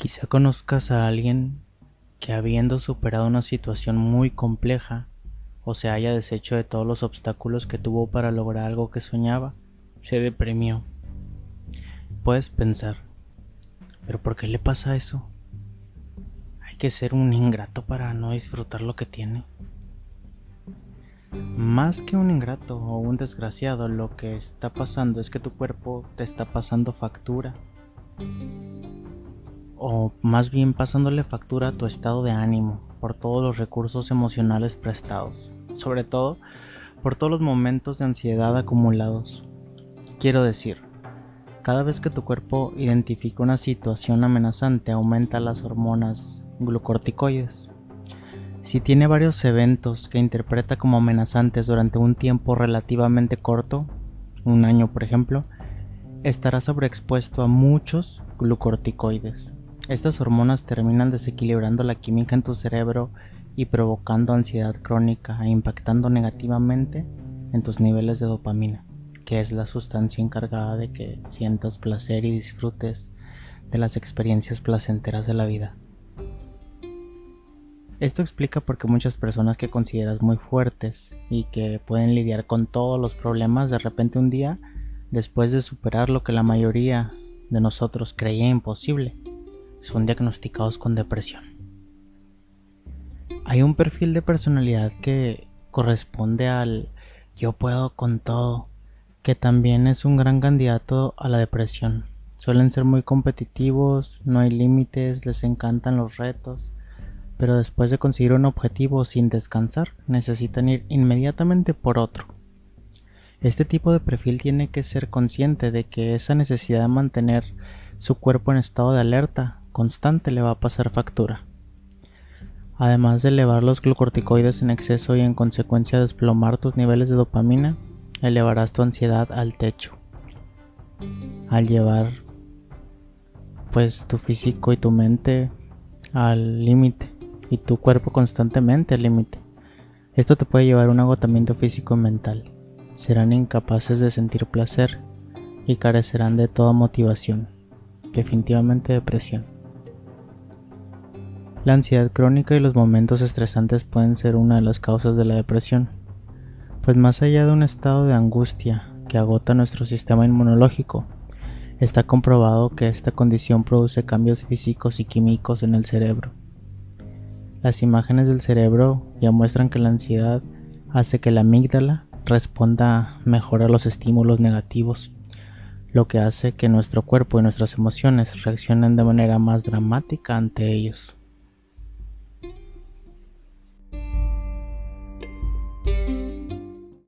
Quizá conozcas a alguien que habiendo superado una situación muy compleja o se haya deshecho de todos los obstáculos que tuvo para lograr algo que soñaba, se deprimió. Puedes pensar, ¿pero por qué le pasa eso? Hay que ser un ingrato para no disfrutar lo que tiene. Más que un ingrato o un desgraciado, lo que está pasando es que tu cuerpo te está pasando factura o más bien pasándole factura a tu estado de ánimo por todos los recursos emocionales prestados, sobre todo por todos los momentos de ansiedad acumulados. Quiero decir, cada vez que tu cuerpo identifica una situación amenazante aumenta las hormonas glucorticoides. Si tiene varios eventos que interpreta como amenazantes durante un tiempo relativamente corto, un año por ejemplo, estará sobreexpuesto a muchos glucorticoides. Estas hormonas terminan desequilibrando la química en tu cerebro y provocando ansiedad crónica e impactando negativamente en tus niveles de dopamina, que es la sustancia encargada de que sientas placer y disfrutes de las experiencias placenteras de la vida. Esto explica por qué muchas personas que consideras muy fuertes y que pueden lidiar con todos los problemas de repente un día, después de superar lo que la mayoría de nosotros creía imposible, son diagnosticados con depresión. Hay un perfil de personalidad que corresponde al yo puedo con todo, que también es un gran candidato a la depresión. Suelen ser muy competitivos, no hay límites, les encantan los retos, pero después de conseguir un objetivo sin descansar, necesitan ir inmediatamente por otro. Este tipo de perfil tiene que ser consciente de que esa necesidad de mantener su cuerpo en estado de alerta constante le va a pasar factura. Además de elevar los glucorticoides en exceso y en consecuencia desplomar tus niveles de dopamina, elevarás tu ansiedad al techo. Al llevar pues tu físico y tu mente al límite y tu cuerpo constantemente al límite. Esto te puede llevar a un agotamiento físico y mental. Serán incapaces de sentir placer y carecerán de toda motivación, definitivamente depresión. La ansiedad crónica y los momentos estresantes pueden ser una de las causas de la depresión, pues más allá de un estado de angustia que agota nuestro sistema inmunológico, está comprobado que esta condición produce cambios físicos y químicos en el cerebro. Las imágenes del cerebro ya muestran que la ansiedad hace que la amígdala responda mejor a los estímulos negativos, lo que hace que nuestro cuerpo y nuestras emociones reaccionen de manera más dramática ante ellos.